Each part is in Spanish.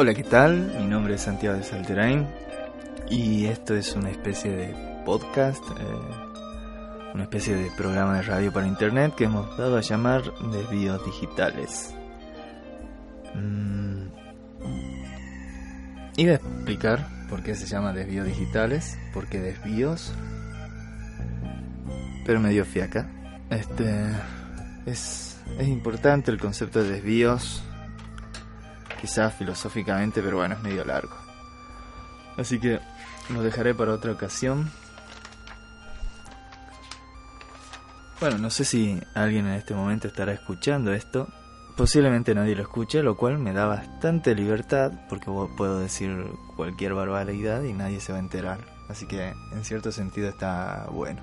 Hola, ¿qué tal? Mi nombre es Santiago de Salterain y esto es una especie de podcast, eh, una especie de programa de radio para internet que hemos dado a llamar Desvíos Digitales. Mm. Iba a explicar por qué se llama Desvíos Digitales, por qué desvíos, pero me dio fiaca. Este es, es importante el concepto de desvíos quizás filosóficamente, pero bueno, es medio largo. Así que lo dejaré para otra ocasión. Bueno, no sé si alguien en este momento estará escuchando esto. Posiblemente nadie lo escuche, lo cual me da bastante libertad porque puedo decir cualquier barbaridad y nadie se va a enterar. Así que en cierto sentido está bueno.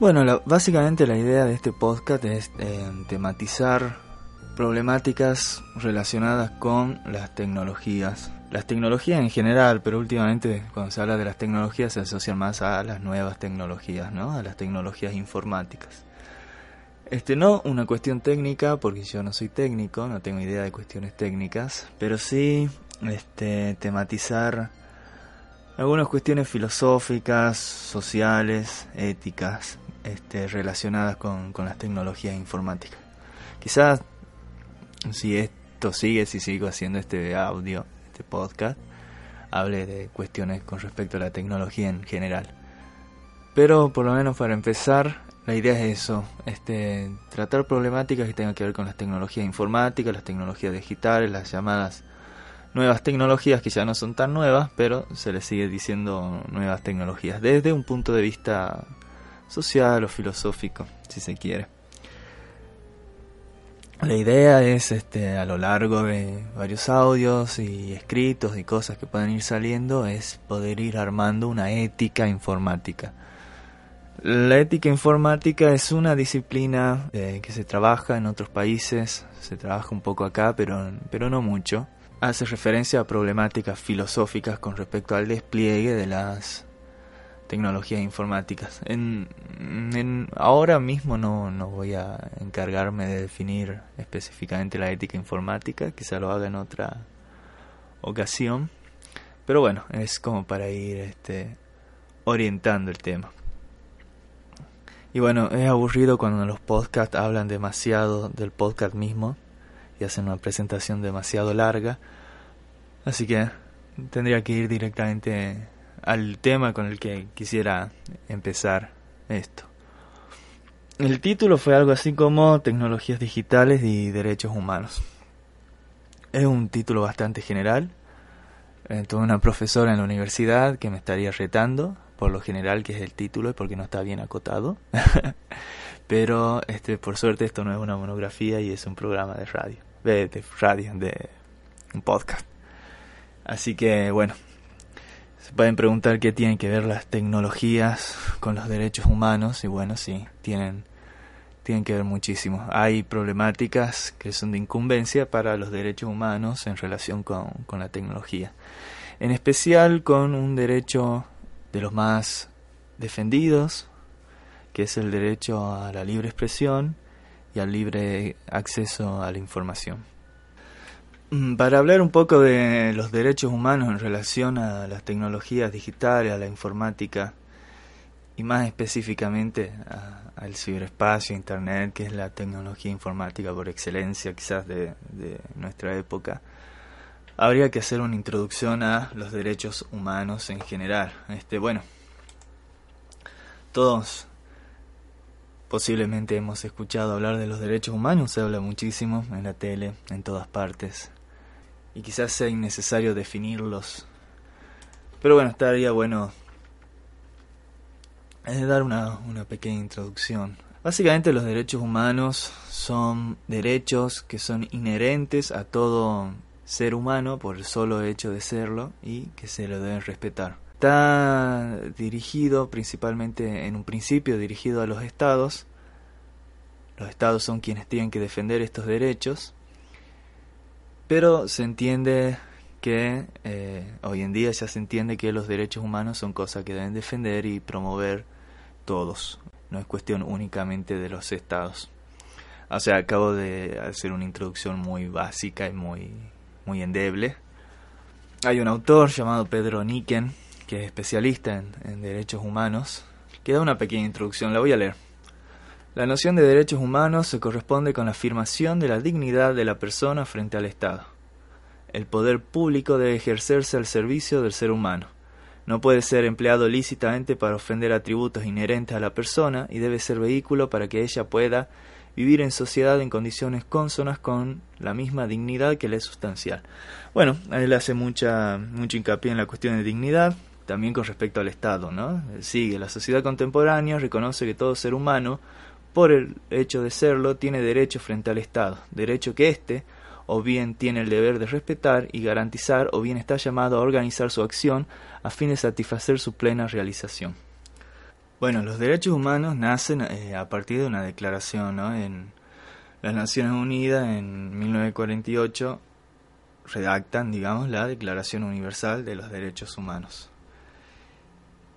Bueno, básicamente la idea de este podcast es eh, tematizar problemáticas relacionadas con las tecnologías. Las tecnologías en general, pero últimamente cuando se habla de las tecnologías se asocian más a las nuevas tecnologías, ¿no? A las tecnologías informáticas. Este no una cuestión técnica, porque yo no soy técnico, no tengo idea de cuestiones técnicas, pero sí este tematizar algunas cuestiones filosóficas, sociales, éticas, este, relacionadas con, con las tecnologías informáticas. Quizás si esto sigue, si sigo haciendo este audio, este podcast, hable de cuestiones con respecto a la tecnología en general. Pero por lo menos para empezar, la idea es eso, este, tratar problemáticas que tengan que ver con las tecnologías informáticas, las tecnologías digitales, las llamadas nuevas tecnologías que ya no son tan nuevas, pero se les sigue diciendo nuevas tecnologías desde un punto de vista social o filosófico, si se quiere. La idea es este a lo largo de varios audios y escritos y cosas que puedan ir saliendo es poder ir armando una ética informática. La ética informática es una disciplina eh, que se trabaja en otros países, se trabaja un poco acá, pero, pero no mucho. Hace referencia a problemáticas filosóficas con respecto al despliegue de las tecnologías informáticas. En, ahora mismo no, no, voy a encargarme de definir específicamente la ética informática, quizá lo haga en otra ocasión, pero bueno, es como para ir este, orientando el tema. Y bueno, es aburrido cuando los podcasts hablan demasiado del podcast mismo y hacen una presentación demasiado larga, así que tendría que ir directamente al tema con el que quisiera empezar esto. El título fue algo así como Tecnologías Digitales y Derechos Humanos. Es un título bastante general. Eh, tuve una profesora en la universidad que me estaría retando por lo general que es el título y porque no está bien acotado. Pero este por suerte esto no es una monografía y es un programa de radio, de, de radio, de un podcast. Así que bueno, se pueden preguntar qué tienen que ver las tecnologías con los derechos humanos y bueno, sí, tienen, tienen que ver muchísimo. Hay problemáticas que son de incumbencia para los derechos humanos en relación con, con la tecnología. En especial con un derecho de los más defendidos, que es el derecho a la libre expresión y al libre acceso a la información. Mm, para hablar un poco de los derechos humanos en relación a las tecnologías digitales, a la informática y más específicamente al ciberespacio, Internet, que es la tecnología informática por excelencia quizás de, nuestra época, habría que hacer una introducción a los derechos humanos en general. Este, bueno, todos posiblemente hemos escuchado hablar de los derechos humanos, se habla muchísimo en la tele, en todas partes y quizás sea innecesario definirlos. Pero bueno, estaría bueno eh, dar una, una pequeña introducción. Básicamente los derechos humanos son derechos que son inherentes a todo ser humano por el solo hecho de serlo y que se lo deben respetar. Está dirigido principalmente, en un principio, dirigido a los estados. Los estados son quienes tienen que defender estos derechos pero se entiende que eh, hoy en día ya se entiende que los derechos humanos son cosas que deben defender y promover todos. No es cuestión únicamente de los estados. O sea, acabo de hacer una introducción muy básica y muy, muy endeble. hay un autor llamado Pedro Niken, que es especialista en, en derechos humanos, que da una pequeña introducción, la voy a leer. La noción de derechos humanos se corresponde con la afirmación de la dignidad de la persona frente al Estado. El poder público debe ejercerse al servicio del ser humano. No puede ser empleado lícitamente para ofender atributos inherentes a la persona y debe ser vehículo para que ella pueda vivir en sociedad en condiciones consonas con la misma dignidad que le es sustancial. Bueno, él hace mucha, mucho hincapié en la cuestión de dignidad, también con respecto al Estado, ¿no? Sigue, la sociedad contemporánea reconoce que todo ser humano, por el hecho de serlo, tiene derecho frente al Estado, derecho que éste, o bien tiene el deber de respetar y garantizar, o bien está llamado a organizar su acción a fin de satisfacer su plena realización. Bueno, los derechos humanos nacen eh, a partir de una declaración, ¿no? En las Naciones Unidas en 1948 redactan, digamos, la Declaración Universal de los Derechos Humanos.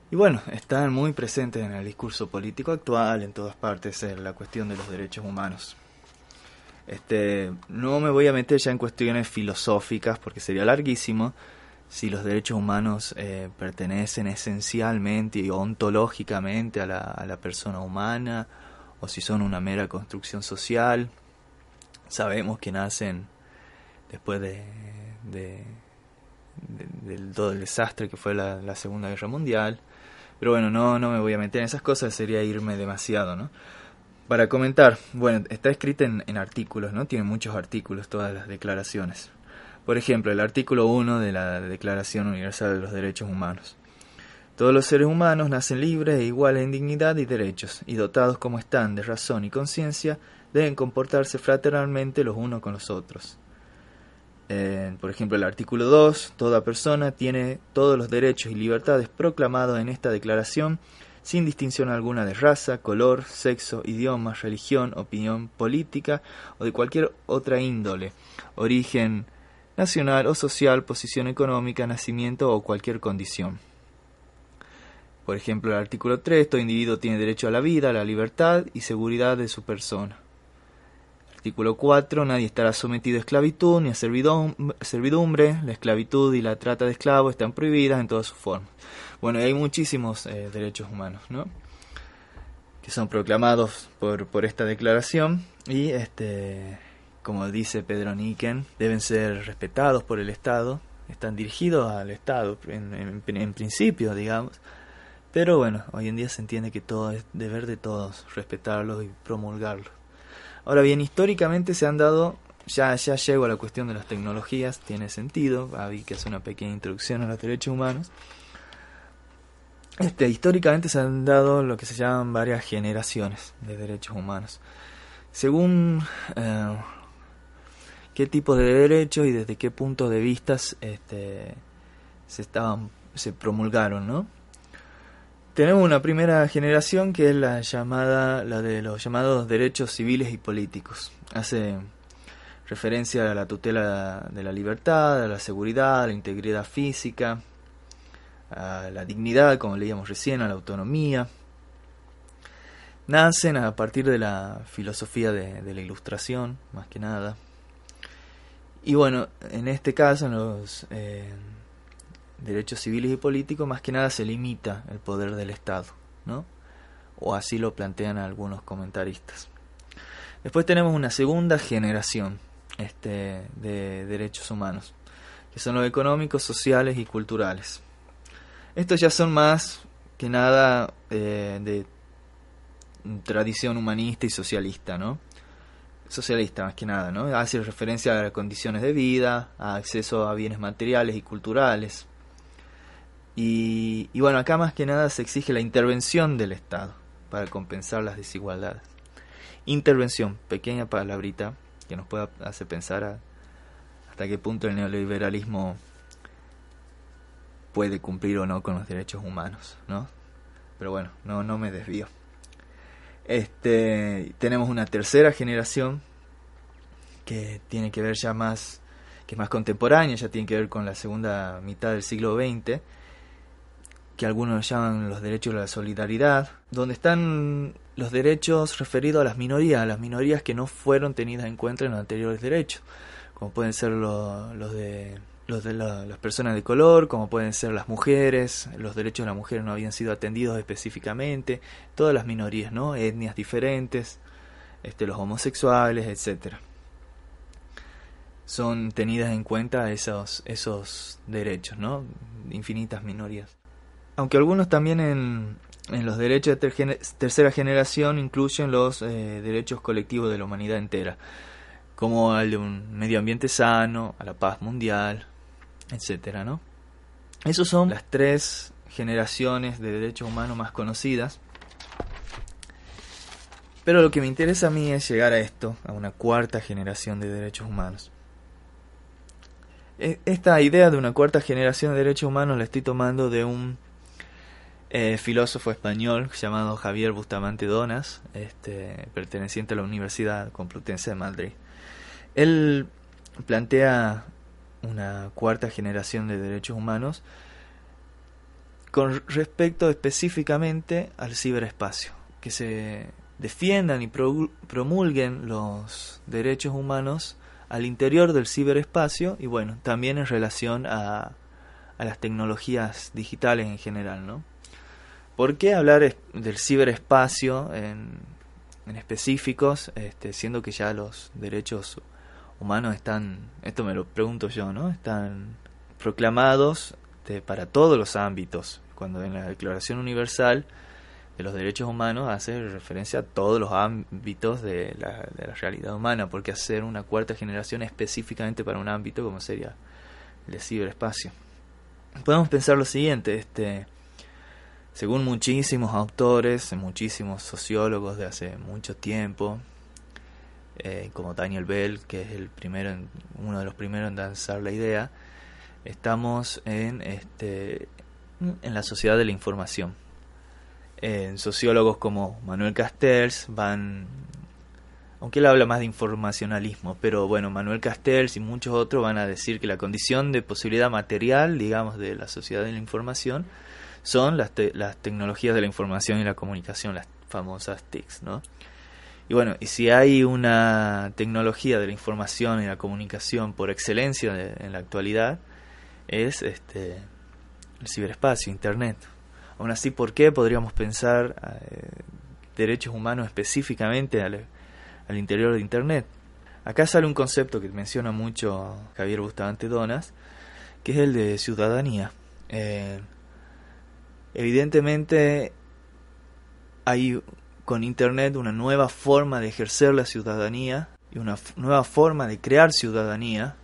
Y bueno, están muy presentes en el discurso político actual, en todas partes, en la cuestión de los derechos humanos. Este, no me voy a meter ya en cuestiones filosóficas porque sería larguísimo si los derechos humanos eh, pertenecen esencialmente y ontológicamente a la, a la persona humana o si son una mera construcción social. Sabemos que nacen después de, de, todo el desastre que fue la, Segunda Guerra Mundial. Pero bueno, no, no me voy a meter en esas cosas, sería irme demasiado, ¿no? Para comentar, bueno, está escrita en, en artículos, ¿no? Tiene muchos artículos todas las declaraciones. Por ejemplo, el artículo 1 de la Declaración Universal de los Derechos Humanos. Todos los seres humanos nacen libres e iguales en dignidad y derechos, y dotados como están de razón y conciencia, deben comportarse fraternalmente los unos con los otros. Por ejemplo, el artículo 2, toda persona tiene todos los derechos y libertades proclamados en esta declaración sin distinción alguna de raza, color, sexo, idioma, religión, opinión política o de cualquier otra índole, origen nacional o social, posición económica, nacimiento o cualquier condición. Por ejemplo, el artículo 3, todo individuo tiene derecho a la vida, a la libertad y seguridad de su persona. Artículo 4, nadie estará sometido a esclavitud ni a servidumbre. La esclavitud y la trata de esclavos están prohibidas en todas sus formas. Bueno, hay muchísimos eh, derechos humanos, ¿no? Que son proclamados por, por esta declaración y, este, como dice Pedro Niken, deben ser respetados por el Estado, están dirigidos al Estado en, en, en principio, digamos. Pero bueno, hoy en día se entiende que todo es deber de todos, respetarlos y promulgarlos. Ahora bien, históricamente se han dado, ya, ya llego a la cuestión de las tecnologías, tiene sentido, Avi que hace una pequeña introducción a los derechos humanos. Este, históricamente se han dado lo que se llaman varias generaciones de derechos humanos. Según eh, qué tipo de derechos y desde qué puntos de vista este, se, estaban, se promulgaron, ¿no? Tenemos una primera generación que es la llamada, la de los llamados derechos civiles y políticos. Hace referencia a la tutela de la libertad, a la seguridad, a la integridad física, a la dignidad, como leíamos recién, a la autonomía. Nacen a partir de la filosofía de, de la ilustración, más que nada. Y bueno, en este caso, en los eh, derechos civiles y políticos, más que nada se limita el poder del Estado, ¿no? O así lo plantean algunos comentaristas. Después tenemos una segunda generación este, de derechos humanos, que son los económicos, sociales y culturales. Estos ya son más que nada eh, de tradición humanista y socialista, ¿no? Socialista más que nada, ¿no? Hace referencia a condiciones de vida, a acceso a bienes materiales y culturales. Y, bueno, acá más que nada se exige la intervención del Estado para compensar las desigualdades. Intervención, pequeña palabrita que nos pueda hacer pensar hasta qué punto el neoliberalismo puede cumplir o no con los derechos humanos, ¿no? Pero bueno, no, no me desvío. Este, tenemos una tercera generación que tiene que ver ya más, que es más contemporánea, ya tiene que ver con la segunda mitad del siglo XX, que algunos llaman los derechos de la solidaridad, donde están los derechos referidos a las minorías, a las minorías que no fueron tenidas en cuenta en los anteriores derechos, como pueden ser los, de las personas de color, como pueden ser las mujeres, los derechos de las mujeres no habían sido atendidos específicamente, todas las minorías, ¿no? etnias diferentes, este, los homosexuales, etcétera. Son tenidas en cuenta esos, esos derechos, ¿no? Infinitas minorías. Aunque algunos también en, los derechos de tercera generación incluyen los eh, derechos colectivos de la humanidad entera, como el de un medio ambiente sano, a la paz mundial, etcétera, ¿no? Esas son las tres generaciones de derechos humanos más conocidas. Pero lo que me interesa a mí es llegar a esto, a una cuarta generación de derechos humanos. E, esta idea de una cuarta generación de derechos humanos la estoy tomando de un eh, filósofo español llamado Javier Bustamante Donas, este, perteneciente a la Universidad Complutense de Madrid. Él plantea una cuarta generación de derechos humanos con respecto específicamente al ciberespacio, que se defiendan y promulguen los derechos humanos al interior del ciberespacio y bueno, también en relación a, a las tecnologías digitales en general, ¿no? ¿Por qué hablar del ciberespacio en, específicos, este, siendo que ya los derechos humanos están, esto me lo pregunto yo, ¿no? Están proclamados para todos los ámbitos. Cuando en la Declaración Universal de los Derechos Humanos hace referencia a todos los ámbitos de la, realidad humana, porque hacer una cuarta generación específicamente para un ámbito como sería el ciberespacio. Podemos pensar lo siguiente, este, según muchísimos autores, muchísimos sociólogos de hace mucho tiempo, eh, como Daniel Bell, que es el primero, uno de los primeros en lanzar la idea, estamos en, este, en la sociedad de la información. En sociólogos como Manuel Castells van, aunque él habla más de informacionalismo, pero bueno, Manuel Castells y muchos otros van a decir que la condición de posibilidad material, digamos, de la sociedad de la información, son las, las tecnologías de la información y la comunicación, las famosas TICs, ¿no? Y bueno, y si hay una tecnología de la información y la comunicación por excelencia en la actualidad, es este el ciberespacio, Internet. Aún así, ¿por qué podríamos pensar eh, derechos humanos específicamente al, al, interior de Internet? Acá sale un concepto que menciona mucho Javier Bustamante Donas, que es el de ciudadanía. Eh, evidentemente hay con Internet una nueva forma de ejercer la ciudadanía y una nueva forma de crear ciudadanía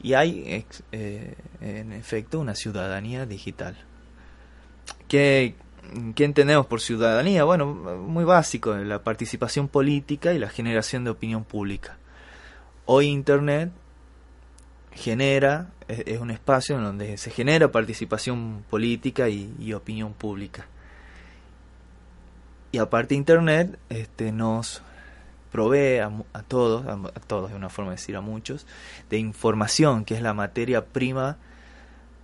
y hay eh, en efecto una ciudadanía digital. ¿Qué, ¿Qué entendemos por ciudadanía? Bueno, muy básico, la participación política y la generación de opinión pública. Hoy Internet genera, es, un espacio en donde se genera participación política y opinión pública. Y aparte Internet este, nos provee a, todos, a, todos de una forma de decir a muchos, de información, que es la materia prima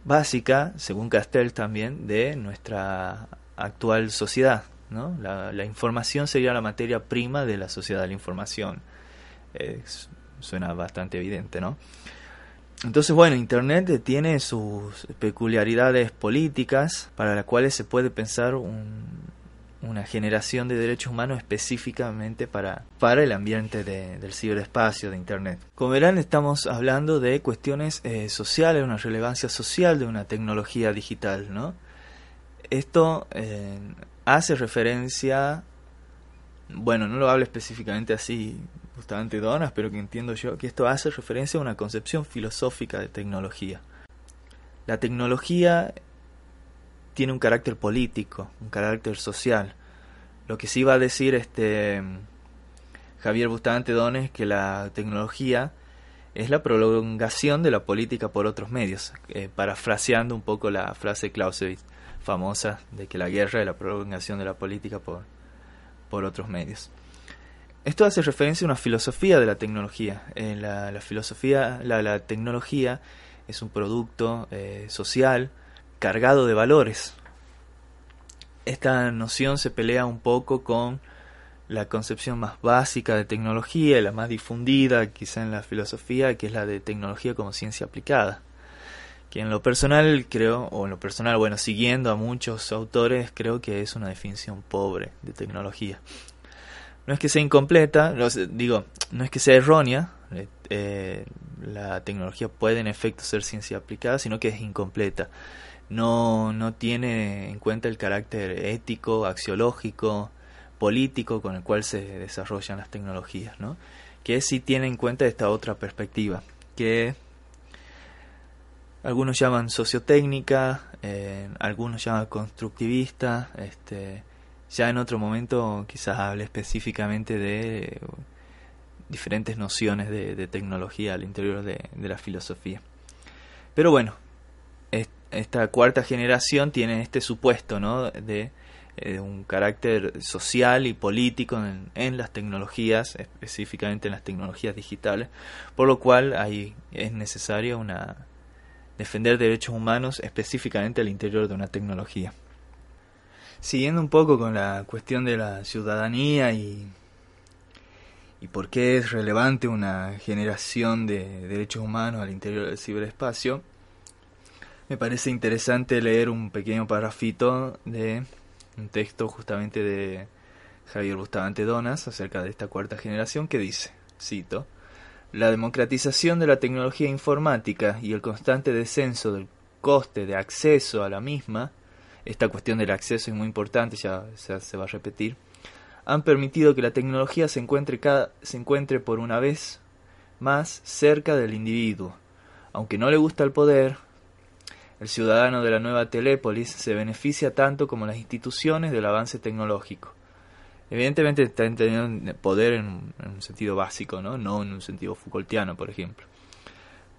básica, según Castell también, de nuestra actual sociedad. ¿no? La, información sería la materia prima de la sociedad de la información. suena bastante evidente, ¿no? Entonces, bueno, Internet tiene sus peculiaridades políticas para las cuales se puede pensar un, una generación de derechos humanos específicamente para, para el ambiente del ciberespacio, de Internet. Como verán, estamos hablando de cuestiones eh, sociales, una relevancia social de una tecnología digital, ¿no? Esto eh, hace referencia, bueno, no lo hablo específicamente así, justamente Donas, pero que entiendo yo que esto hace referencia a una concepción filosófica de tecnología. La tecnología tiene un carácter político, un carácter social. Lo que sí va a decir este Javier Bustamante Dones que la tecnología es la prolongación de la política por otros medios, eh, parafraseando un poco la frase Clausewitz famosa de que la guerra es la prolongación de la política por, por otros medios. Esto hace referencia a una filosofía de la tecnología. Eh, la, filosofía, la, tecnología es un producto eh, social cargado de valores. Esta noción se pelea un poco con la concepción más básica de tecnología la más difundida quizá en la filosofía, que es la de tecnología como ciencia aplicada. que en lo personal creo, o en lo personal, bueno, siguiendo a muchos autores, creo que es una definición pobre de tecnología. No es que sea incompleta, digo, no es que sea errónea, eh, eh, la tecnología puede en efecto ser ciencia aplicada, sino que es incompleta. No, no tiene en cuenta el carácter ético, axiológico, político con el cual se desarrollan las tecnologías, ¿no? que sí tiene en cuenta esta otra perspectiva, que algunos llaman sociotécnica, eh, algunos llaman constructivista, este, ya en otro momento quizás hable específicamente de diferentes nociones de, tecnología al interior de, la filosofía. Pero bueno, esta cuarta generación tiene este supuesto ¿no? de eh, un carácter social y político en, en, las tecnologías, específicamente en las tecnologías digitales, por lo cual ahí es necesaria una defender derechos humanos específicamente al interior de una tecnología. Siguiendo un poco con la cuestión de la ciudadanía y, y por qué es relevante una generación de derechos humanos al interior del ciberespacio, me parece interesante leer un pequeño parrafito de un texto justamente de Javier Bustamante Donas acerca de esta cuarta generación que dice, cito, la democratización de la tecnología informática y el constante descenso del coste de acceso a la misma, esta cuestión del acceso es muy importante, ya, se va a repetir, han permitido que la tecnología se encuentre, cada, se encuentre por una vez más cerca del individuo. Aunque no le gusta el poder, el ciudadano de la nueva Telépolis se beneficia tanto como las instituciones del avance tecnológico. Evidentemente está entendiendo poder en, un sentido básico, ¿no? no en un sentido Foucaultiano, por ejemplo.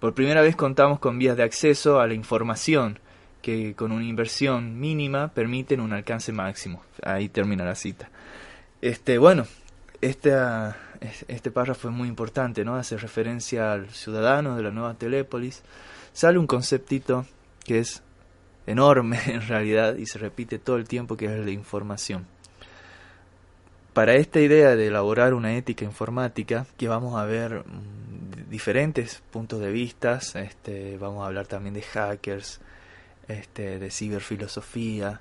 Por primera vez contamos con vías de acceso a la información que con una inversión mínima permiten un alcance máximo. Ahí termina la cita. Este, bueno, este, este párrafo es muy importante, ¿no? Hace referencia al ciudadano de la nueva Telépolis. Sale un conceptito que es enorme en realidad y se repite todo el tiempo que es de información. Para esta idea de elaborar una ética informática, que vamos a ver mm, diferentes puntos de vista, este, vamos a hablar también de hackers, este, de ciberfilosofía,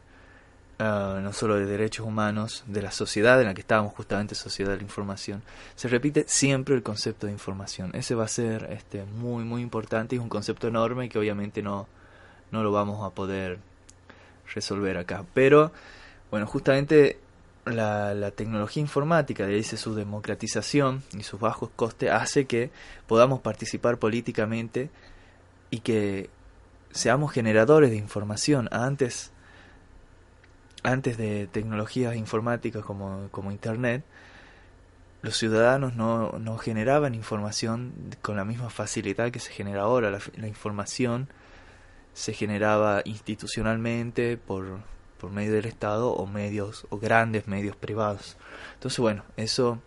ah, no solo de derechos humanos, de la sociedad en la que estábamos justamente, sociedad de la información. Se repite siempre el concepto de información. Ese va a ser este, muy, muy importante y es un concepto enorme que obviamente no, no lo vamos a poder resolver acá. Pero, bueno, justamente la, tecnología informática, de su democratización y sus bajos costes, hace que podamos participar políticamente y que seamos generadores de información. Antes, antes de tecnologías informáticas como, como Internet, los ciudadanos no, no, generaban información con la misma facilidad que se genera ahora. la información se generaba institucionalmente por por medio del Estado o medios o grandes medios privados. Entonces, bueno, eso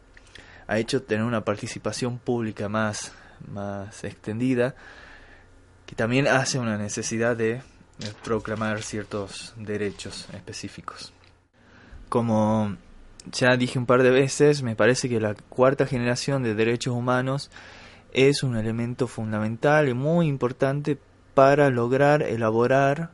ha hecho tener una participación pública más, más extendida, que también hace una necesidad de proclamar ciertos derechos específicos. Como ya dije un par de veces, me parece que la cuarta generación de derechos humanos es un elemento fundamental y muy importante para lograr elaborar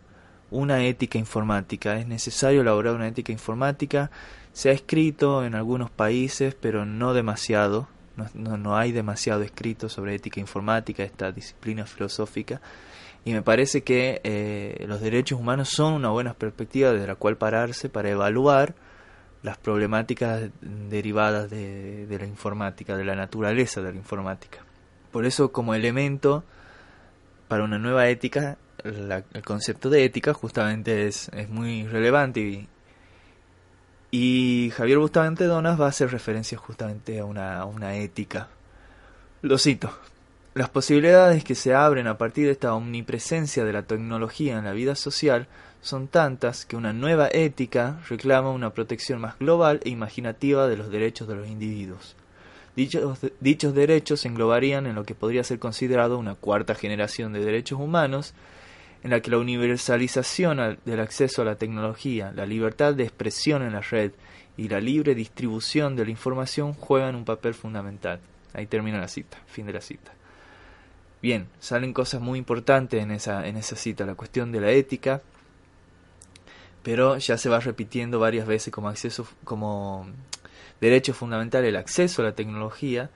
una ética informática. Es necesario elaborar una ética informática. Se ha escrito en algunos países, pero no demasiado. No, hay demasiado escrito sobre ética informática, esta disciplina filosófica. Y me parece que eh, los derechos humanos son una buena perspectiva desde la cual pararse para evaluar las problemáticas derivadas de, la informática, de la naturaleza de la informática. Por eso, como elemento para una nueva ética, el concepto de ética justamente es, es muy relevante y, y, Javier Bustamante Donas va a hacer referencia justamente a una, una ética. Lo cito. Las posibilidades que se abren a partir de esta omnipresencia de la tecnología en la vida social son tantas que una nueva ética reclama una protección más global e imaginativa de los derechos de los individuos. Dichos, dichos derechos se englobarían en lo que podría ser considerado una cuarta generación de derechos humanos en la que la universalización del acceso a la tecnología, la libertad de expresión en la red y la libre distribución de la información juegan un papel fundamental. Ahí termina la cita, fin de la cita. Bien, salen cosas muy importantes en esa, en esa cita, la cuestión de la ética, pero ya se va repitiendo varias veces como acceso, como derecho fundamental el acceso a la tecnología,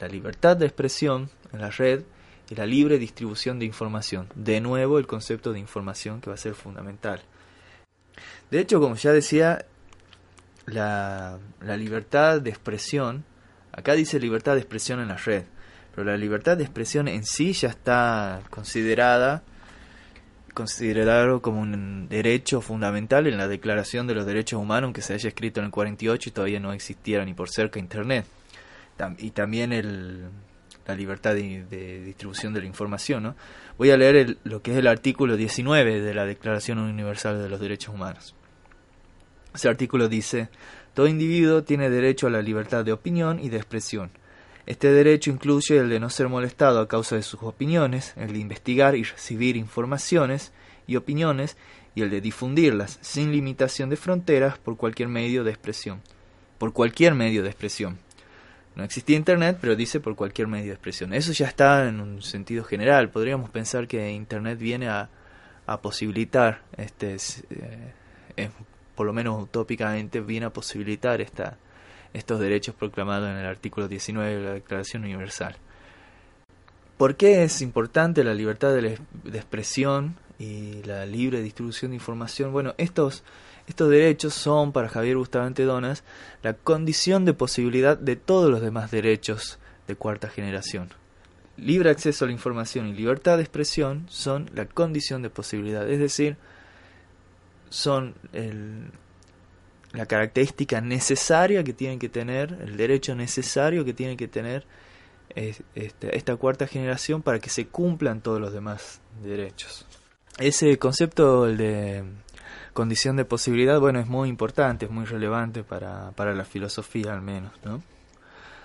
la libertad de expresión en la red la libre distribución de información. De nuevo el concepto de información que va a ser fundamental. De hecho, como ya decía, la, la libertad de expresión, acá dice libertad de expresión en la red, pero la libertad de expresión en sí ya está considerada considerado como un derecho fundamental en la Declaración de los Derechos Humanos, aunque se haya escrito en el 48 y todavía no existiera ni por cerca Internet. Y también el, la libertad de, distribución de la información. ¿no? Voy a leer lo que es el artículo 19 de la Declaración Universal de los Derechos Humanos. Ese artículo dice, todo individuo tiene derecho a la libertad de opinión y de expresión este derecho incluye el de no ser molestado a causa de sus opiniones, el de investigar y recibir informaciones y opiniones, y el de difundirlas sin limitación de fronteras por cualquier medio de expresión. Por cualquier medio de expresión. No existía Internet, pero dice por cualquier medio de expresión. Eso ya está en un sentido general. Podríamos pensar que Internet viene a, posibilitar, este, eh, por lo menos utópicamente, viene a posibilitar esta, estos derechos proclamados en el artículo 19 de la Declaración Universal. ¿Por qué es importante la libertad de, expresión y la libre distribución de información? Bueno, estos, estos derechos son para Javier Bustamante Donas la condición de posibilidad de todos los demás derechos de cuarta generación. Libre acceso a la información y libertad de expresión son la condición de posibilidad, es decir, son la característica necesaria que tienen que tener, el derecho necesario que tiene que tener este, esta cuarta generación para que se cumplan todos los demás derechos. Ese concepto, el de condición de posibilidad, bueno, es muy importante, es muy relevante para, para la filosofía al menos, ¿no?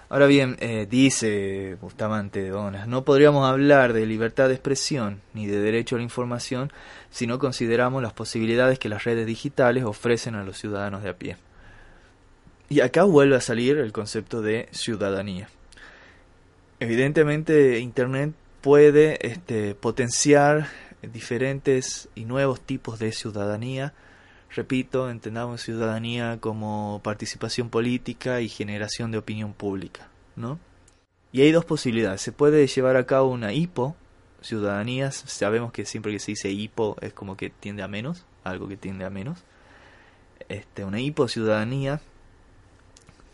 Ahora bien, eh, dice Bustamante Donas, no podríamos hablar de libertad de expresión ni de derecho a la información si no consideramos las posibilidades que las redes digitales ofrecen a los ciudadanos de a pie. Y acá vuelve a salir el concepto de ciudadanía. Evidentemente, Internet puede este, potenciar diferentes y nuevos tipos de ciudadanía Repito, entendamos ciudadanía como participación política y generación de opinión pública, ¿no? Y hay dos posibilidades. Se puede llevar a cabo una hipo, ciudadanías, sabemos que siempre que se dice hipo es como que tiende a menos, algo que tiende a menos. Este, una hipo ciudadanía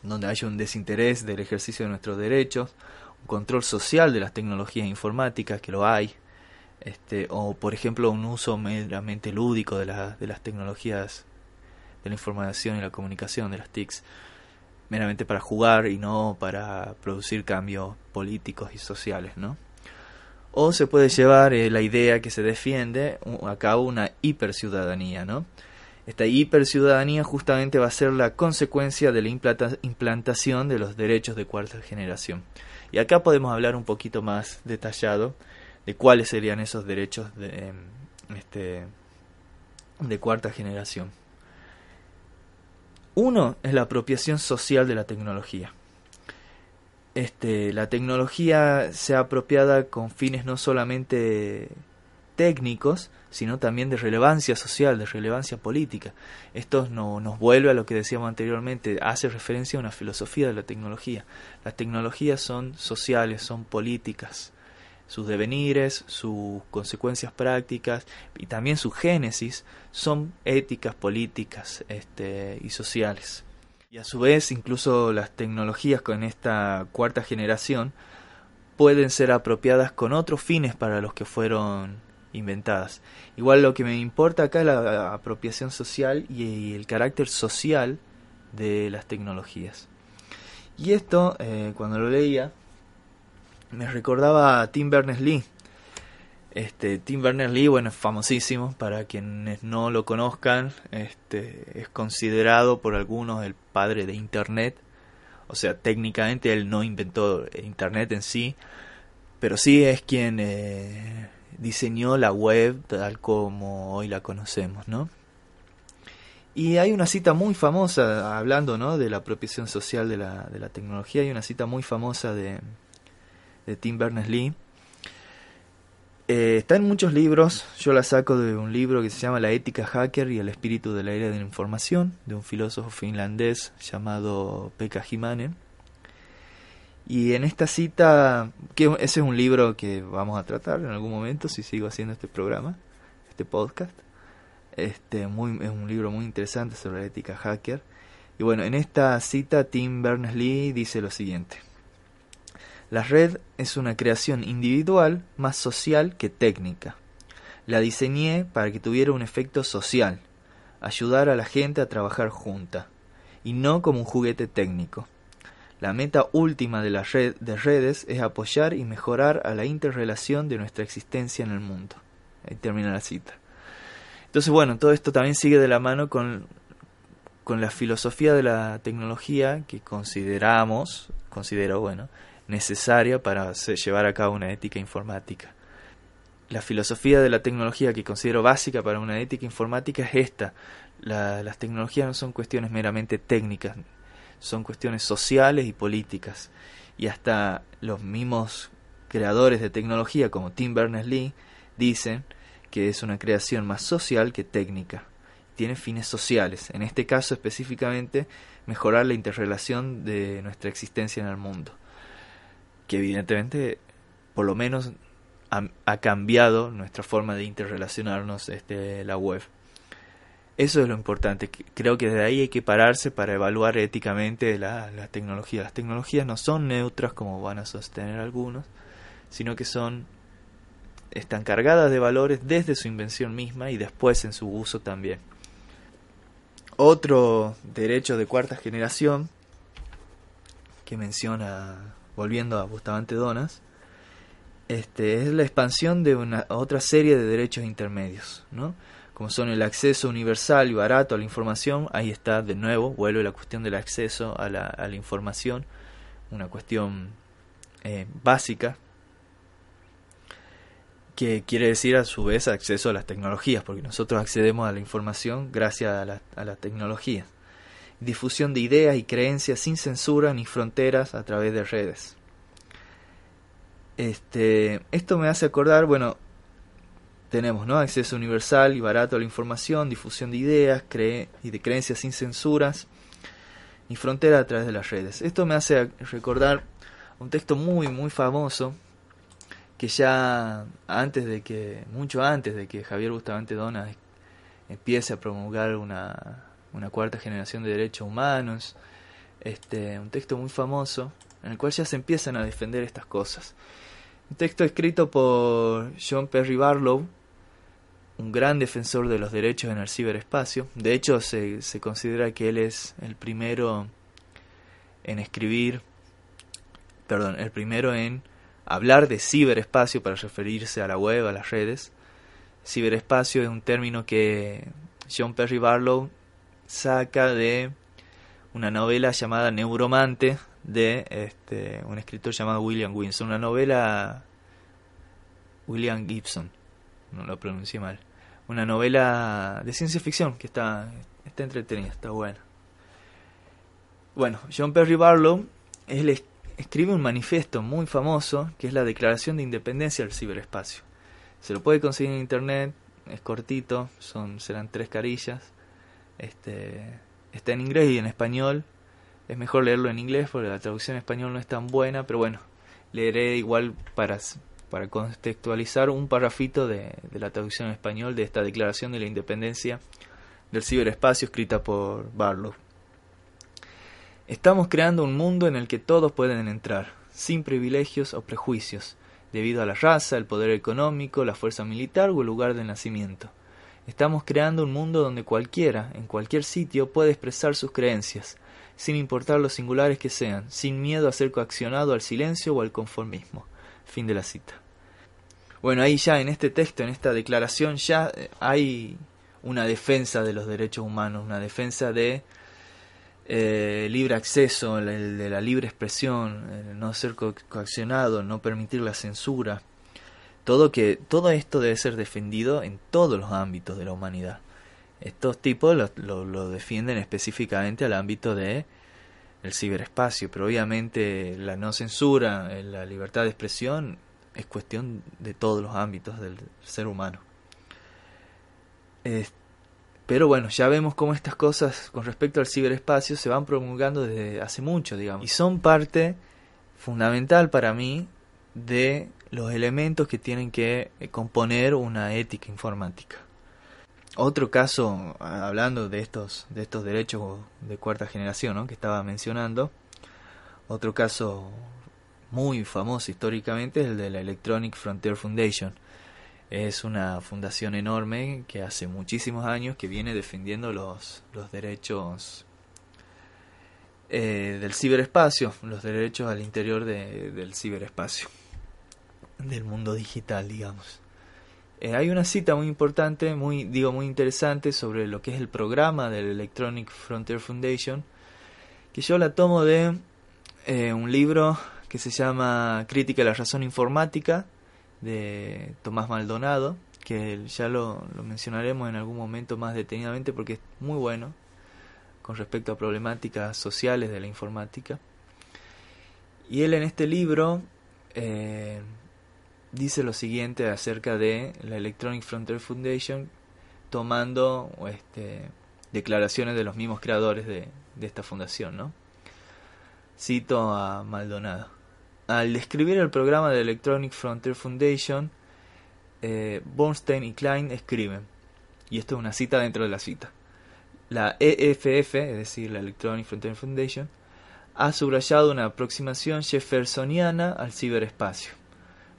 donde haya un desinterés del ejercicio de nuestros derechos, un control social de las tecnologías informáticas, que lo hay, este, o por ejemplo un uso meramente lúdico de, de las tecnologías de la información y la comunicación, de las TICs, meramente para jugar y no para producir cambios políticos y sociales, ¿no? O se puede llevar eh, la idea que se defiende a cabo una hiperciudadanía, ¿no? Esta hiperciudadanía justamente va a ser la consecuencia de la implantación de los derechos de cuarta generación. Y acá podemos hablar un poquito más detallado de cuáles serían esos derechos de, em, este, de cuarta generación. Uno es la apropiación social de la tecnología. Este, la tecnología sea apropiada con fines no solamente técnicos, sino también de relevancia social, de relevancia política. Esto no, nos vuelve a lo que decíamos anteriormente, hace referencia a una filosofía de la tecnología. Las tecnologías son sociales, son políticas, sus devenires, sus consecuencias prácticas y también su génesis son éticas, políticas este, y sociales. Y a su vez, incluso las tecnologías con esta cuarta generación pueden ser apropiadas con otros fines para los que fueron inventadas. Igual lo que me importa acá es la apropiación social y el carácter social de las tecnologías. Y esto, eh, cuando lo leía, me recordaba a Tim Berners-Lee. Este, Tim Berners-Lee, bueno, es famosísimo, para quienes no lo conozcan, este, es considerado por algunos el padre de Internet. O sea, técnicamente él no inventó Internet en sí, pero sí es quien eh, diseñó la web tal como hoy la conocemos, ¿no? Y hay una cita muy famosa, hablando ¿no? de la apropiación social de la, de la tecnología, hay una cita muy famosa de, de Tim Berners-Lee, Eh, está en muchos libros, yo la saco de un libro que se llama La ética hacker y el espíritu de la era de la información, de un filósofo finlandés llamado Pekka Himanen. Y en esta cita, que ese es un libro que vamos a tratar en algún momento si sigo haciendo este programa, este podcast. Este, muy, es un libro muy interesante sobre la ética hacker. Y bueno, en esta cita Tim Berners-Lee dice lo siguiente. La red es una creación individual más social que técnica. La diseñé para que tuviera un efecto social, ayudar a la gente a trabajar junta, y no como un juguete técnico. La meta última de la red de redes es apoyar y mejorar a la interrelación de nuestra existencia en el mundo. Ahí termina la cita. Entonces, bueno, todo esto también sigue de la mano con, con la filosofía de la tecnología que consideramos, considero, bueno, necesaria para llevar a cabo una ética informática. La filosofía de la tecnología que considero básica para una ética informática es esta. las tecnologías no son cuestiones meramente técnicas, son cuestiones sociales y políticas. Y hasta los mismos creadores de tecnología como Tim Berners-Lee dicen que es una creación más social que técnica. Tiene fines sociales, en este caso específicamente mejorar la interrelación de nuestra existencia en el mundo que evidentemente por lo menos ha, cambiado nuestra forma de interrelacionarnos este, la web. Eso es lo importante. Creo que desde ahí hay que pararse para evaluar éticamente la, la tecnología. Las tecnologías no son neutras como van a sostener algunos, sino que son están cargadas de valores desde su invención misma y después en su uso también. Otro derecho de cuarta generación que menciona volviendo a Bustamante Donas, este, es la expansión de una otra serie de derechos intermedios, ¿no? como son el acceso universal y barato a la información, ahí está de nuevo, vuelve la cuestión del acceso a la, información, una cuestión eh, básica, que quiere decir a su vez acceso a las tecnologías, porque nosotros accedemos a la información gracias a la, a la tecnología difusión de ideas y creencias sin censura ni fronteras a través de redes. Este, esto me hace acordar, bueno, tenemos ¿no? acceso universal y barato a la información, difusión de ideas y de creencias sin censuras ni frontera a través de las redes. Esto me hace recordar un texto muy muy famoso que ya antes de que, mucho antes de que Javier Bustamante Dona empiece a promulgar una, una cuarta generación de derechos humanos, este, un texto muy famoso en el cual ya se empiezan a defender estas cosas. Un texto escrito por John Perry Barlow, un gran defensor de los derechos en el ciberespacio. De hecho, se, se considera que él es el primero en escribir, perdón, el primero en hablar de ciberespacio para referirse a la web, a las redes. Ciberespacio es un término que John Perry Barlow saca de una novela llamada Neuromante de este, un escritor llamado William Winson, una novela William Gibson, no lo pronuncié mal, una novela de ciencia ficción que está, está entretenida, está buena. Bueno, John Perry Barlow, él escribe un manifiesto muy famoso que es la Declaración de Independencia del Ciberespacio. Se lo puede conseguir en internet, es cortito, son serán tres carillas este, está en inglés y en español. Es mejor leerlo en inglés porque la traducción en español no es tan buena, pero bueno, leeré igual para, para contextualizar un parrafito de, de la traducción en español de esta declaración de la independencia del ciberespacio escrita por Barlow. Estamos creando un mundo en el que todos pueden entrar, sin privilegios o prejuicios, debido a la raza, el poder económico, la fuerza militar o el lugar de nacimiento. Estamos creando un mundo donde cualquiera, en cualquier sitio, puede expresar sus creencias, sin importar lo singulares que sean, sin miedo a ser coaccionado al silencio o al conformismo. Fin de la cita. Bueno, ahí ya en este texto, en esta declaración, ya eh, hay una defensa de los derechos humanos, una defensa de eh, libre acceso, de la libre expresión, no ser coaccionado, no permitir la censura, todo, que, todo esto debe ser defendido en todos los ámbitos de la humanidad. Estos tipos lo, lo, defienden específicamente al ámbito de el ciberespacio, pero obviamente la no censura, la libertad de expresión es cuestión de todos los ámbitos del ser humano. pero bueno, ya vemos cómo estas cosas con respecto al ciberespacio se van promulgando desde hace mucho, digamos. Y son parte fundamental para mí de los elementos que tienen que componer una ética informática. Otro caso, hablando de estos, de estos derechos de cuarta generación que estaba mencionando, otro caso muy famoso históricamente es el de la Electronic Frontier Foundation. Es una fundación enorme que hace muchísimos años que viene defendiendo los, los derechos eh, del ciberespacio, los derechos al interior del ciberespacio, del mundo digital, digamos. Eh, hay una cita muy importante, muy, digo, muy interesante sobre lo que es el programa del Electronic Frontier Foundation, que yo la tomo de eh, un libro que se llama Crítica de la Razón Informática, de Tomás Maldonado, que ya lo, lo mencionaremos en algún momento más detenidamente porque es muy bueno con respecto a problemáticas sociales de la informática. Y él en este libro eh, dice lo siguiente acerca de la Electronic Frontier Foundation, tomando este, declaraciones de los mismos creadores de, esta fundación. ¿no? Cito a Maldonado. Al describir el programa de Electronic Frontier Foundation, eh, Bornstein y Klein escriben, y esto es una cita dentro de la cita, la EFF, es decir, la Electronic Frontier Foundation, ha subrayado una aproximación jeffersoniana al ciberespacio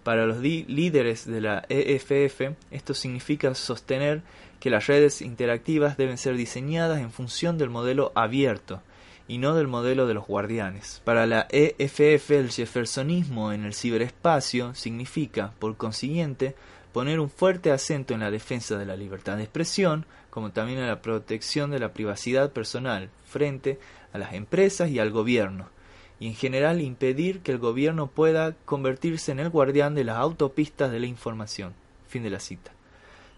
para los líderes de la EFF, esto significa sostener que las redes interactivas deben ser diseñadas en función del modelo abierto y no del modelo de los guardianes. Para la EFF, el jeffersonismo en el ciberespacio significa, por consiguiente, poner un fuerte acento en la defensa de la libertad de expresión, como también en la protección de la privacidad personal frente a las empresas y al gobierno, y en general impedir que el gobierno pueda convertirse en el guardián de las autopistas de la información. Fin de la cita.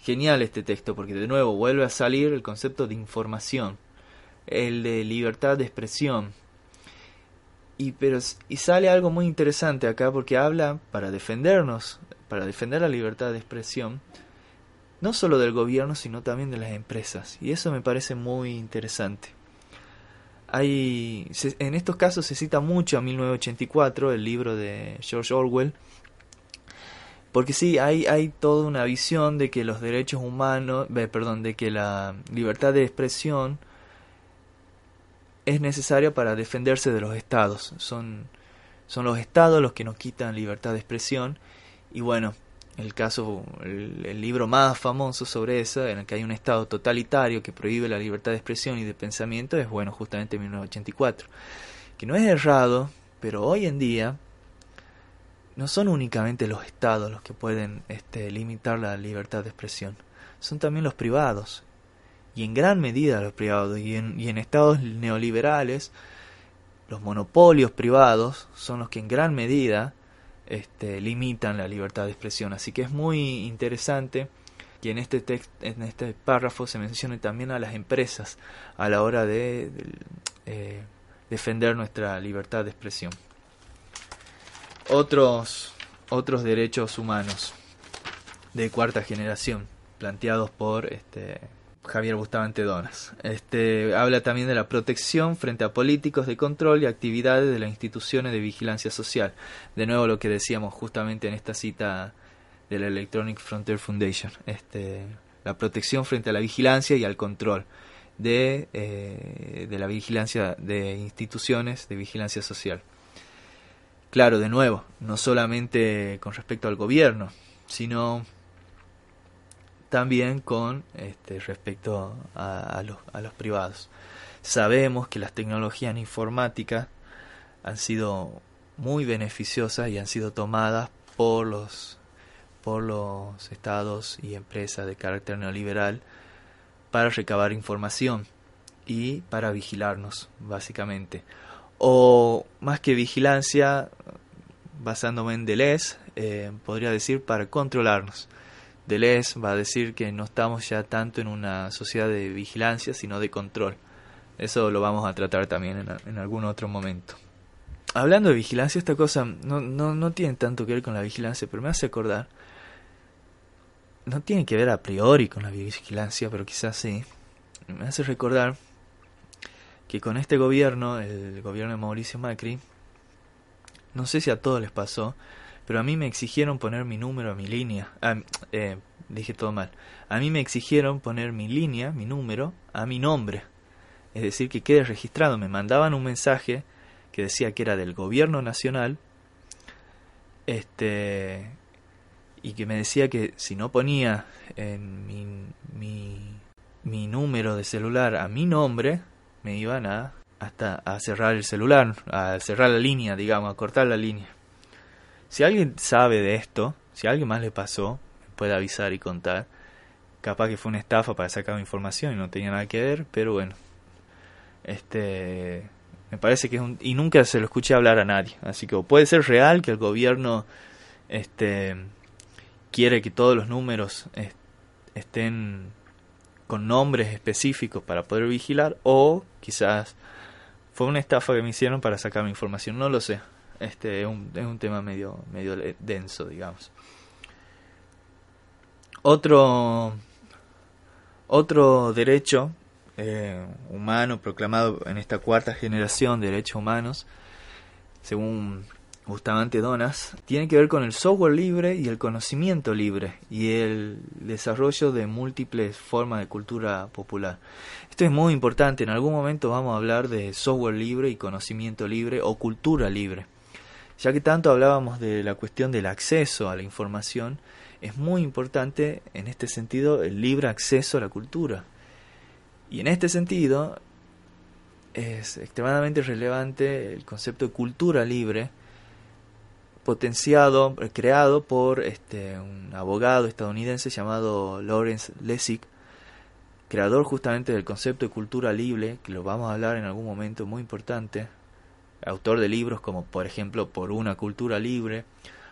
Genial este texto porque de nuevo vuelve a salir el concepto de información, el de libertad de expresión. Y, pero, y sale algo muy interesante acá porque habla para defendernos, para defender la libertad de expresión, no solo del gobierno, sino también de las empresas. Y eso me parece muy interesante. Hay, en estos casos se cita mucho a 1984, el libro de George Orwell, porque sí, hay, hay toda una visión de que los derechos humanos, perdón, de que la libertad de expresión es necesaria para defenderse de los estados. Son, son los estados los que nos quitan libertad de expresión. Y bueno, el caso, el, libro más famoso sobre eso, en el que hay un Estado totalitario que prohíbe la libertad de expresión y de pensamiento, es bueno, justamente 1984. Que no es errado, pero hoy en día no son únicamente los Estados los que pueden este, limitar la libertad de expresión, son también los privados. Y en gran medida los privados. Y en, y en estados neoliberales, los monopolios privados son los que en gran medida este, limitan la libertad de expresión. Así que es muy interesante que en este, este párrafo se mencione también a las empresas a la hora de, eh, defender nuestra libertad de expresión. Otros, otros derechos humanos de cuarta generación planteados por este, Javier Bustamante Donas. Este, habla también de la protección frente a políticos de control y actividades de las instituciones de vigilancia social. De nuevo lo que decíamos justamente en esta cita de la Electronic Frontier Foundation. Este, la protección frente a la vigilancia y al control de, eh, de la vigilancia de instituciones de vigilancia social. Claro, de nuevo, no solamente con respecto al gobierno, sino también con este, respecto a, los, privados. Sabemos que las tecnologías informáticas han sido muy beneficiosas y han sido tomadas por los por los estados y empresas de carácter neoliberal para recabar información y para vigilarnos, básicamente. O más que vigilancia, basándome en Deleuze, eh, podría decir para controlarnos. Deleuze va a decir que no estamos ya tanto en una sociedad de vigilancia, sino de control. Eso lo vamos a tratar también en, algún otro momento. hablando de vigilancia, esta cosa no, no, no tiene tanto que ver con la vigilancia, pero me hace acordar. No tiene que ver a priori con la vigilancia, pero quizás sí. Me hace recordar que con este gobierno, el gobierno de Mauricio Macri, no sé si a todos les pasó, pero a mí me exigieron poner mi número a mi línea. Ah, eh, dije todo mal. A mí me exigieron poner mi línea, mi número, a mi nombre. Es decir, que quede registrado. Me mandaban un mensaje que decía que era del gobierno nacional. Este. Y que me decía que si no ponía en mi, mi, mi número de celular a mi nombre, me iban a hasta a cerrar el celular, a cerrar la línea, digamos, a cortar la línea. Si alguien sabe de esto, si a alguien más le pasó, puede avisar y contar. Capaz que fue una estafa para sacar información y no tenía nada que ver, pero bueno. Este me parece que es un y nunca se lo escuché hablar a nadie, así que puede ser real que el gobierno este quiere que todos los números estén con nombres específicos para poder vigilar o quizás fue una estafa que me hicieron para sacar mi información, no lo sé. Este es un, es un tema medio medio denso, digamos. Otro, otro derecho eh, humano proclamado en esta cuarta generación de derechos humanos, según Bustamante Donas, tiene que ver con el software libre y el conocimiento libre y el desarrollo de múltiples formas de cultura popular. Esto es muy importante, en algún momento vamos a hablar de software libre y conocimiento libre o cultura libre. Ya que tanto hablábamos de la cuestión del acceso a la información, es muy importante en este sentido el libre acceso a la cultura. Y en este sentido es extremadamente relevante el concepto de cultura libre, potenciado, creado por este, un abogado estadounidense llamado Lawrence Lessig, creador justamente del concepto de cultura libre, que lo vamos a hablar en algún momento muy importante, autor de libros como por ejemplo Por una cultura libre,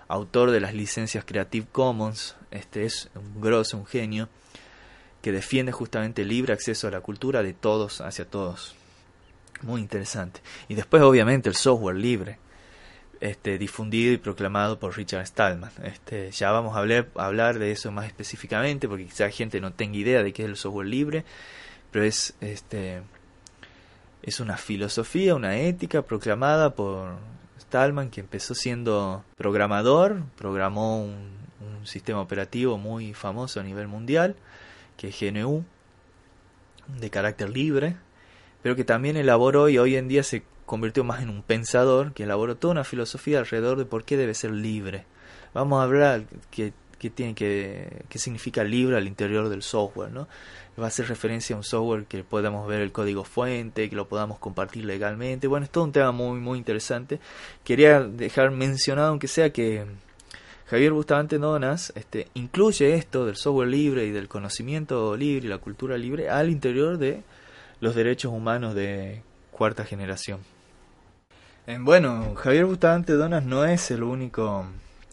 autor de las licencias Creative Commons, este es un grosso, un genio, que defiende justamente el libre acceso a la cultura de todos hacia todos. Muy interesante. Y después obviamente el software libre, este, difundido y proclamado por Richard Stallman. Este, ya vamos a hablar, hablar de eso más específicamente, porque quizá gente no tenga idea de qué es el software libre, pero es, este, es una filosofía, una ética proclamada por Stallman, que empezó siendo programador, programó un, sistema operativo muy famoso a nivel mundial, que es GNU, de carácter libre, pero que también elaboró y hoy en día se convirtió más en un pensador, que elaboró toda una filosofía alrededor de por qué debe ser libre. Vamos a hablar que, que tiene que, qué significa libre al interior del software, ¿no? Va a hacer referencia a un software que podamos ver el código fuente, que lo podamos compartir legalmente. Bueno, es todo un tema muy, muy interesante. Quería dejar mencionado, aunque sea que Javier Bustamante Donas este, incluye esto del software libre y del conocimiento libre y la cultura libre al interior de los derechos humanos de cuarta generación. Eh, bueno, Javier Bustamante Donas no es el único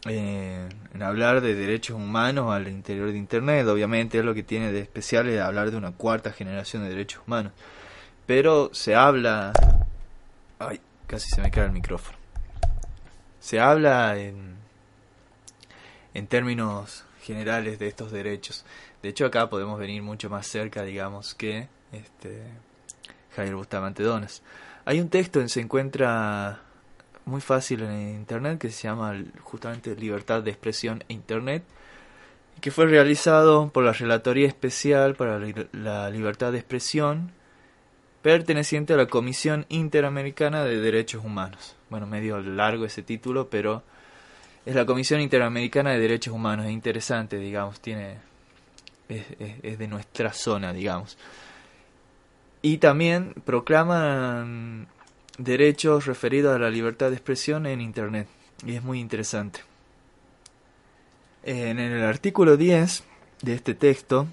eh, en hablar de derechos humanos al interior de Internet. Obviamente es lo que tiene de especial es hablar de una cuarta generación de derechos humanos. Pero se habla... Ay, casi se me cae el micrófono. Se habla en, en términos generales de estos derechos. De hecho acá podemos venir mucho más cerca, digamos, que este, Javier Bustamante Donas. Hay un texto en se encuentra muy fácil en internet que se llama justamente Libertad de Expresión e Internet, que fue realizado por la Relatoría Especial para la Libertad de Expresión, perteneciente a la Comisión Interamericana de Derechos Humanos. Bueno, medio largo ese título, pero es la Comisión Interamericana de Derechos Humanos. Es interesante, digamos, tiene es, es de nuestra zona, digamos. Y también proclaman derechos referidos a la libertad de expresión en Internet. Y es muy interesante. En el artículo 10 de este texto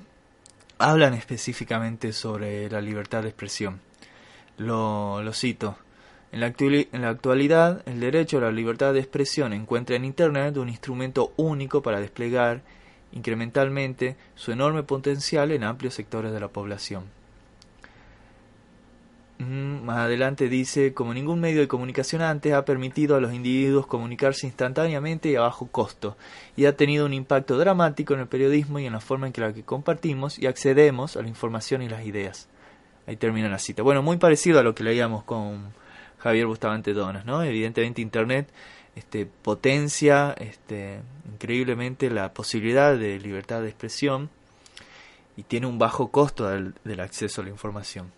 hablan específicamente sobre la libertad de expresión. Lo, cito. En la, actualidad, el derecho a la libertad de expresión encuentra en Internet un instrumento único para desplegar incrementalmente su enorme potencial en amplios sectores de la población. Más adelante dice, como ningún medio de comunicación antes ha permitido a los individuos comunicarse instantáneamente y a bajo costo, y ha tenido un impacto dramático en el periodismo y en la forma en que la que compartimos y accedemos a la información y las ideas. Ahí termina la cita. Bueno, muy parecido a lo que leíamos con Javier Bustamante Donas, ¿no? Evidentemente Internet este, potencia este, increíblemente la posibilidad de libertad de expresión y tiene un bajo costo del acceso a la información.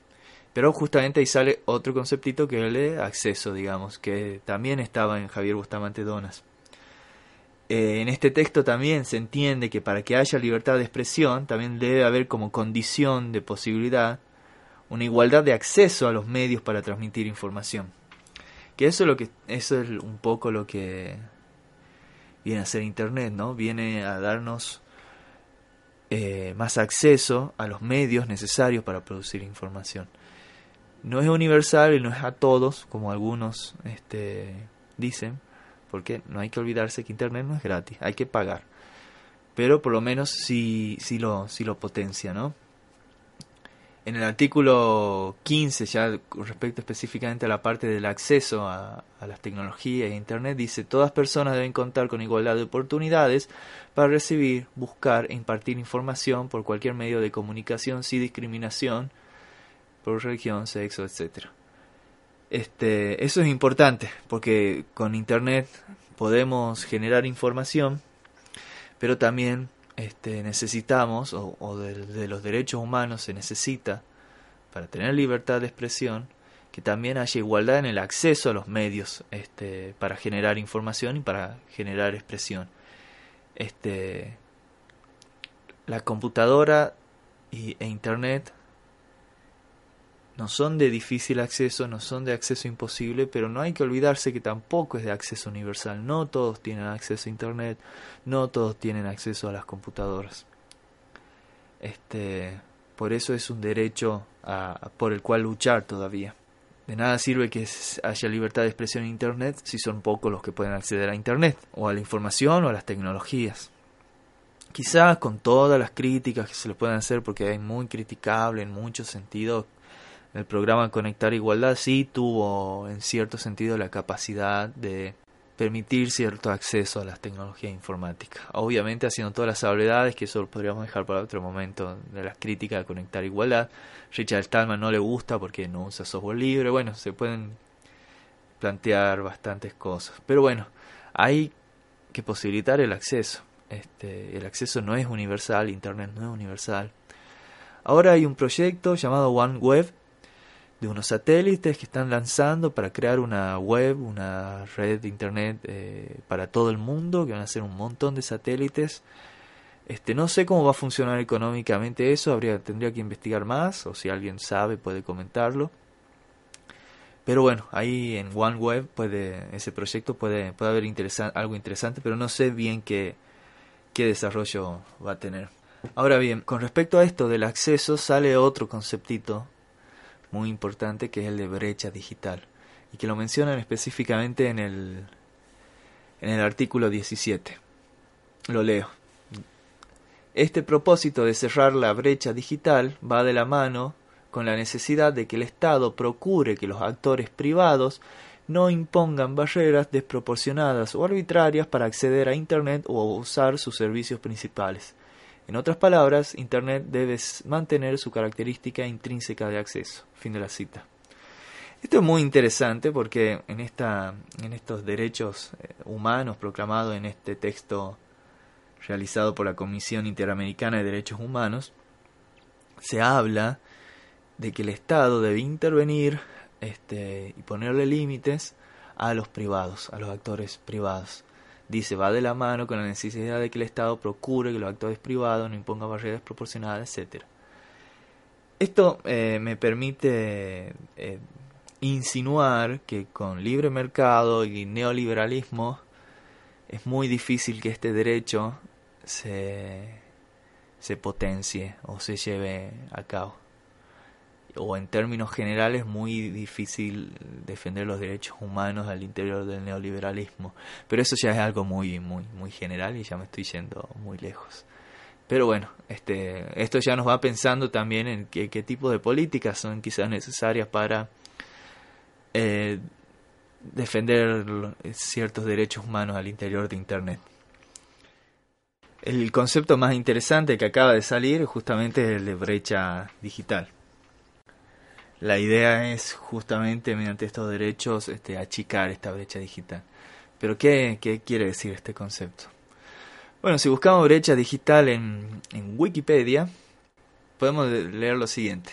Pero justamente ahí sale otro conceptito que es el de acceso, digamos, que también estaba en Javier Bustamante Donas. Eh, en este texto también se entiende que para que haya libertad de expresión también debe haber como condición de posibilidad una igualdad de acceso a los medios para transmitir información. Que eso es lo que eso es un poco lo que viene a ser internet, ¿no? Viene a darnos eh, más acceso a los medios necesarios para producir información no es universal y no es a todos, como algunos este, dicen, porque no hay que olvidarse que Internet no es gratis, hay que pagar. Pero por lo menos sí, sí, lo, sí lo potencia, ¿no? En el artículo 15, ya con respecto específicamente a la parte del acceso a, las tecnologías e Internet, dice, todas personas deben contar con igualdad de oportunidades para recibir, buscar e impartir información por cualquier medio de comunicación sin discriminación, por religión, sexo, etcétera. Este, eso es importante porque con internet podemos generar información, pero también este, necesitamos, o, de, los derechos humanos se necesita, para tener libertad de expresión, que también haya igualdad en el acceso a los medios este, para generar información y para generar expresión. Este, la computadora y, e internet no son de difícil acceso, no son de acceso imposible, pero no hay que olvidarse que tampoco es de acceso universal. No todos tienen acceso a Internet, no todos tienen acceso a las computadoras. Este, por eso es un derecho por el cual luchar todavía. De nada sirve que haya libertad de expresión en Internet si son pocos los que pueden acceder a Internet, o a la información, o a las tecnologías. Quizás con todas las críticas que se le puedan hacer, porque es muy criticable en muchos sentidos el programa Conectar Igualdad sí tuvo en cierto sentido la capacidad de permitir cierto acceso a las tecnologías informáticas. Obviamente haciendo todas las salvedades, que eso lo podríamos dejar para otro momento, de las críticas a Conectar Igualdad. Richard Stallman no le gusta porque no usa software libre. Bueno, se pueden plantear bastantes cosas. Pero bueno, hay que posibilitar el acceso. Este, el acceso no es universal, Internet no es universal. Ahora hay un proyecto llamado OneWeb de unos satélites que están lanzando para crear una web, una red de internet eh, para todo el mundo, que van a ser un montón de satélites. Este, no sé cómo va a funcionar económicamente eso, habría, tendría que investigar más, o si alguien sabe puede comentarlo. Pero bueno, ahí en OneWeb puede, ese proyecto puede, haber algo interesante, pero no sé bien qué, qué desarrollo va a tener. Ahora bien, con respecto a esto del acceso, sale otro conceptito muy importante que es el de brecha digital y que lo mencionan específicamente en el, en el artículo 17. Lo leo. Este propósito de cerrar la brecha digital va de la mano con la necesidad de que el Estado procure que los actores privados no impongan barreras desproporcionadas o arbitrarias para acceder a Internet o usar sus servicios principales. En otras palabras, Internet debe mantener su característica intrínseca de acceso. Fin de la cita. Esto es muy interesante porque en, esta, en estos derechos eh, humanos proclamados en este texto realizado por la Comisión Interamericana de Derechos Humanos, se habla de que el Estado debe intervenir este, y ponerle límites a los privados, a los actores privados dice, va de la mano con la necesidad de que el Estado procure que los actores privados no impongan barreras proporcionadas, etc. Esto eh, me permite eh, insinuar que con libre mercado y neoliberalismo es muy difícil que este derecho se, se potencie o se lleve a cabo o en términos generales muy difícil defender los derechos humanos al interior del neoliberalismo pero eso ya es algo muy muy muy general y ya me estoy yendo muy lejos Pero bueno, este, esto ya nos va pensando también en qué, qué tipo de políticas son quizás necesarias para eh, defender ciertos derechos humanos al interior de Internet. El concepto más interesante que acaba de salir es justamente el de brecha digital. La idea es justamente mediante estos derechos este, achicar esta brecha digital. Pero ¿qué, ¿qué, quiere decir este concepto? Bueno, si buscamos brecha digital en Wikipedia, podemos leer lo siguiente.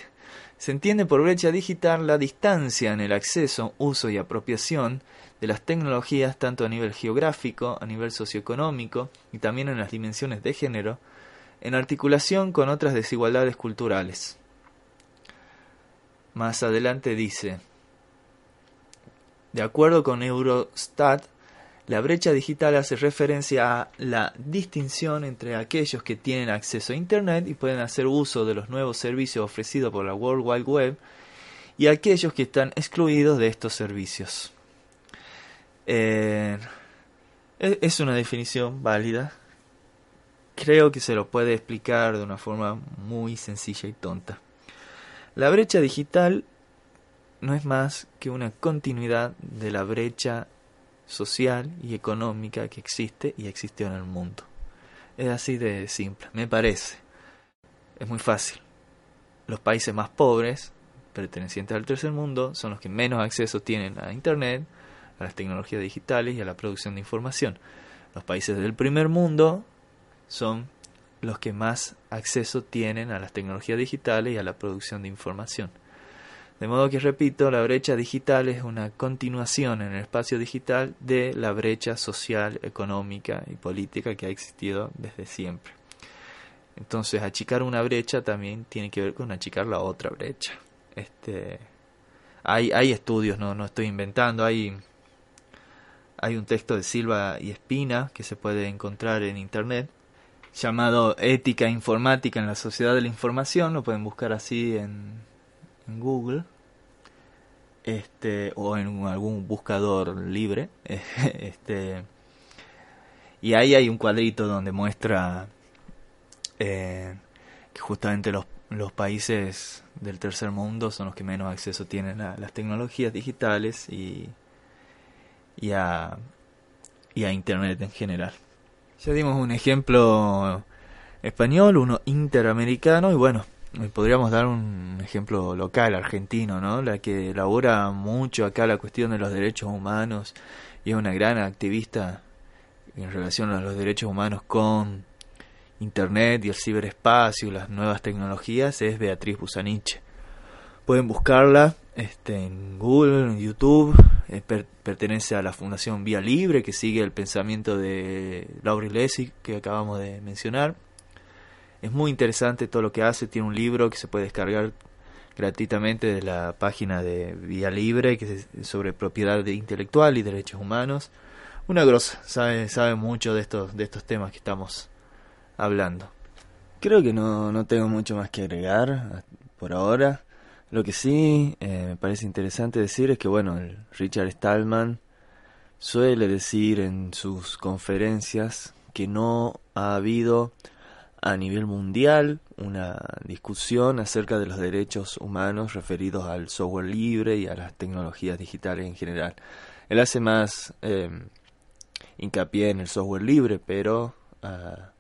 Se entiende por brecha digital la distancia en el acceso, uso y apropiación de las tecnologías tanto a nivel geográfico, a nivel socioeconómico y también en las dimensiones de género, en articulación con otras desigualdades culturales. Más adelante dice, de acuerdo con Eurostat, la brecha digital hace referencia a la distinción entre aquellos que tienen acceso a Internet y pueden hacer uso de los nuevos servicios ofrecidos por la World Wide Web y aquellos que están excluidos de estos servicios. Eh, es una definición válida. Creo que se lo puede explicar de una forma muy sencilla y tonta. La brecha digital no es más que una continuidad de la brecha social y económica que existe y existió en el mundo. Es así de simple, me parece. Es muy fácil. Los países más pobres, pertenecientes al tercer mundo, son los que menos acceso tienen a Internet, a las tecnologías digitales y a la producción de información. Los países del primer mundo son los que más acceso tienen a las tecnologías digitales y a la producción de información. De modo que, repito, la brecha digital es una continuación en el espacio digital de la brecha social, económica y política que ha existido desde siempre. Entonces, achicar una brecha también tiene que ver con achicar la otra brecha. Este, hay, hay estudios, no, no estoy inventando, hay, hay un texto de Silva y Espina que se puede encontrar en internet llamado Ética Informática en la Sociedad de la Información, lo pueden buscar así en, en Google este o en algún buscador libre este y ahí hay un cuadrito donde muestra eh, que justamente los, los países del tercer mundo son los que menos acceso tienen a las tecnologías digitales y, y, a, y a internet en general ya dimos un ejemplo español, uno interamericano y bueno, podríamos dar un ejemplo local, argentino, ¿no? La que elabora mucho acá la cuestión de los derechos humanos y es una gran activista en relación a los derechos humanos con Internet y el ciberespacio y las nuevas tecnologías es Beatriz Busaniche. Pueden buscarla este, en Google, en YouTube. Pertenece a la Fundación Vía Libre, que sigue el pensamiento de Laurie Lessig, que acabamos de mencionar. Es muy interesante todo lo que hace. Tiene un libro que se puede descargar gratuitamente de la página de Vía Libre, que es sobre propiedad intelectual y derechos humanos. Una grosa, sabe, sabe mucho de estos, de estos temas que estamos hablando. Creo que no, no tengo mucho más que agregar por ahora. Lo que sí eh, me parece interesante decir es que, bueno, el Richard Stallman suele decir en sus conferencias que no ha habido a nivel mundial una discusión acerca de los derechos humanos referidos al software libre y a las tecnologías digitales en general. Él hace más eh, hincapié en el software libre, pero ah,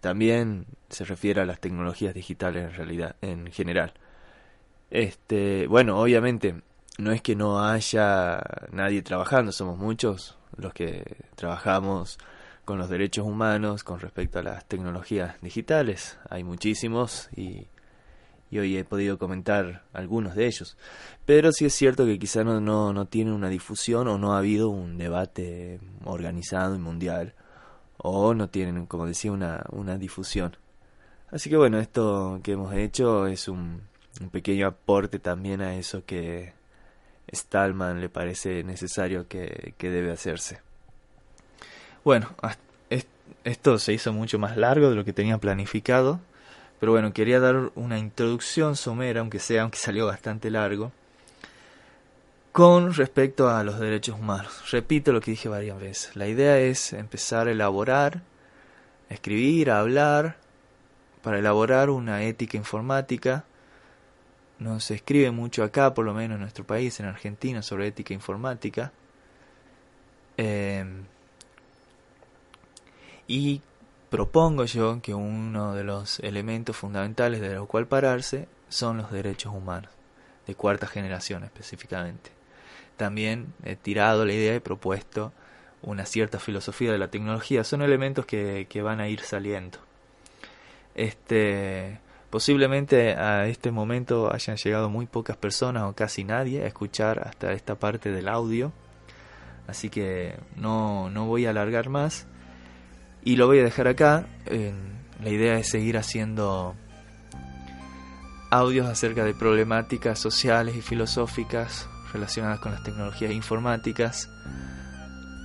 también se refiere a las tecnologías digitales en realidad en general. Este, bueno, obviamente no es que no haya nadie trabajando, somos muchos los que trabajamos con los derechos humanos con respecto a las tecnologías digitales. Hay muchísimos y, hoy he podido comentar algunos de ellos. Pero sí es cierto que quizá no, no, no tiene una difusión o no ha habido un debate organizado y mundial o no tienen, como decía, una, una difusión. Así que bueno, esto que hemos hecho es un un pequeño aporte también a eso que Stallman le parece necesario que, debe hacerse. Bueno, esto se hizo mucho más largo de lo que tenía planificado, pero bueno, quería dar una introducción somera, aunque sea, aunque salió bastante largo, con respecto a los derechos humanos. Repito lo que dije varias veces. La idea es empezar a elaborar, a escribir, a hablar para elaborar una ética informática. No se escribe mucho acá, por lo menos en nuestro país, en Argentina, sobre ética informática. Em, y propongo yo que uno de los elementos fundamentales de los cual pararse son los derechos humanos, de cuarta generación específicamente. También he tirado la idea y propuesto una cierta filosofía de la tecnología. Son elementos que, que van a ir saliendo. Este, posiblemente a este momento hayan llegado muy pocas personas o casi nadie a escuchar hasta esta parte del audio. Así que no, no voy a alargar más y lo voy a dejar acá. la idea es seguir haciendo audios acerca de problemáticas sociales y filosóficas relacionadas con las tecnologías informáticas,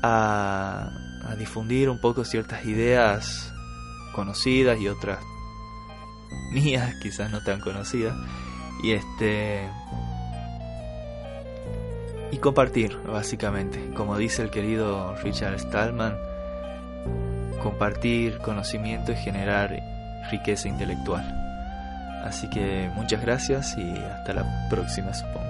a, a difundir un poco ciertas ideas conocidas y otras mías, quizás no tan conocidas, y este y compartir, básicamente, como dice el querido Richard Stallman, compartir conocimiento y generar riqueza intelectual. Así que muchas gracias y hasta la próxima, supongo.